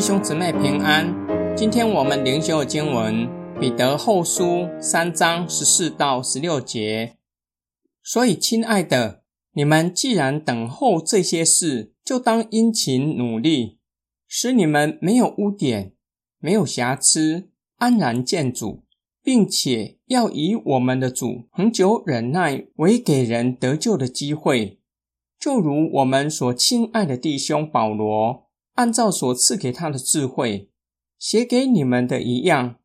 弟兄姊妹平安。今天我们灵修的经文《彼得后书》三章十四到十六节。所以，亲爱的，你们既然等候这些事，就当殷勤努力，使你们没有污点，没有瑕疵，安然见主，并且要以我们的主恒久忍耐为给人得救的机会。就如我们所亲爱的弟兄保罗，按照所赐给他的智慧写给你们的一样，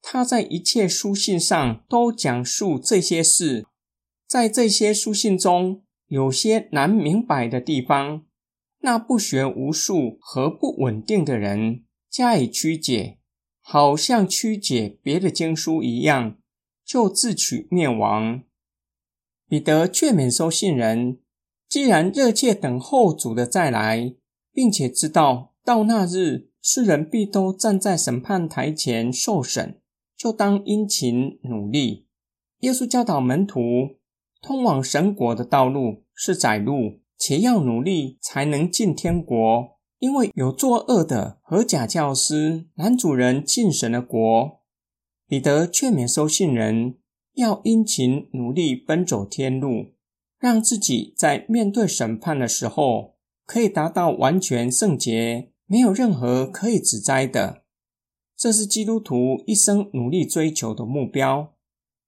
他在一切书信上都讲述这些事。在这些书信中，有些难明白的地方，那不学无术和不稳定的人加以曲解，好像曲解别的经书一样，就自取灭亡。彼得劝勉收信人。既然热切等候主的再来，并且知道到那日，世人必都站在审判台前受审，就当殷勤努力。耶稣教导门徒，通往神国的道路是窄路，且要努力才能进天国，因为有作恶的和假教师男主人进神的国。彼得劝勉收信人要殷勤努力奔走天路。让自己在面对审判的时候，可以达到完全圣洁，没有任何可以指摘的。这是基督徒一生努力追求的目标。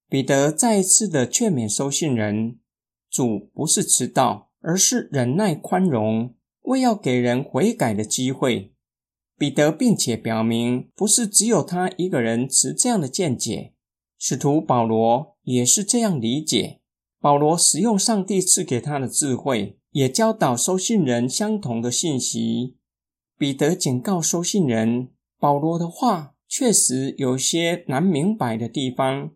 彼得再一次的劝勉收信人：主不是迟到，而是忍耐宽容，为要给人悔改的机会。彼得并且表明，不是只有他一个人持这样的见解，使徒保罗也是这样理解。保罗使用上帝赐给他的智慧，也教导收信人相同的信息。彼得警告收信人，保罗的话确实有些难明白的地方，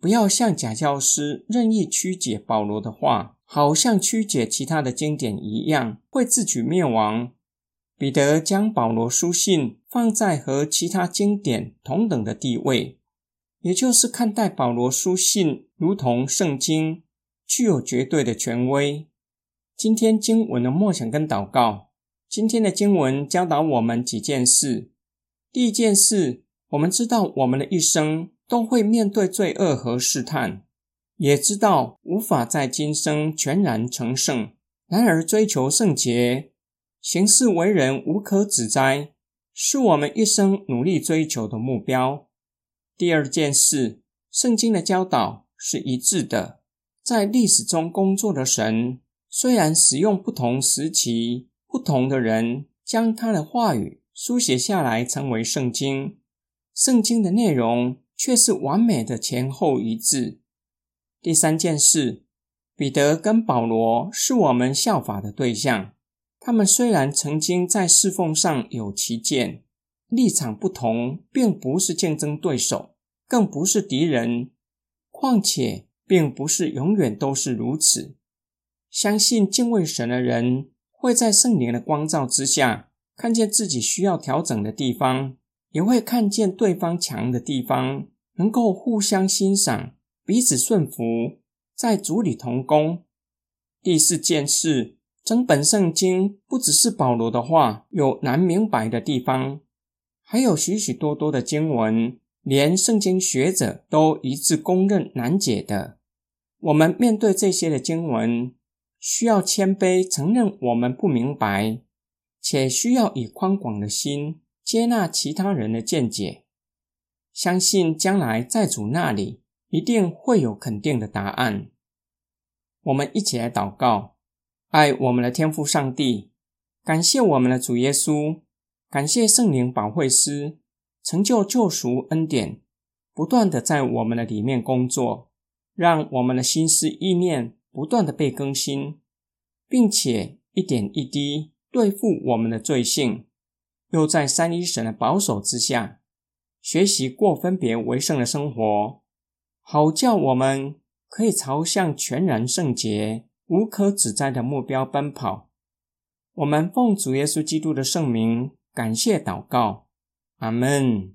不要像假教师任意曲解保罗的话，好像曲解其他的经典一样，会自取灭亡。彼得将保罗书信放在和其他经典同等的地位，也就是看待保罗书信如同圣经。具有绝对的权威。今天经文的默想跟祷告，今天的经文教导我们几件事。第一件事，我们知道我们的一生都会面对罪恶和试探，也知道无法在今生全然成圣。然而，追求圣洁、行事为人无可指摘，是我们一生努力追求的目标。第二件事，圣经的教导是一致的。在历史中工作的神，虽然使用不同时期、不同的人，将他的话语书写下来成为圣经，圣经的内容却是完美的前后一致。第三件事，彼得跟保罗是我们效法的对象。他们虽然曾经在侍奉上有歧见，立场不同，并不是竞争对手，更不是敌人。况且，并不是永远都是如此。相信敬畏神的人会在圣灵的光照之下，看见自己需要调整的地方，也会看见对方强的地方，能够互相欣赏，彼此顺服，在主里同工。第四件事，整本圣经不只是保罗的话有难明白的地方，还有许许多多的经文，连圣经学者都一致公认难解的。我们面对这些的经文，需要谦卑承认我们不明白，且需要以宽广的心接纳其他人的见解，相信将来在主那里一定会有肯定的答案。我们一起来祷告：爱我们的天父上帝，感谢我们的主耶稣，感谢圣灵保惠师成就救赎恩典，不断的在我们的里面工作。让我们的心思意念不断的被更新，并且一点一滴对付我们的罪性，又在三一神的保守之下，学习过分别为圣的生活，好叫我们可以朝向全然圣洁、无可指摘的目标奔跑。我们奉主耶稣基督的圣名，感谢祷告，阿门。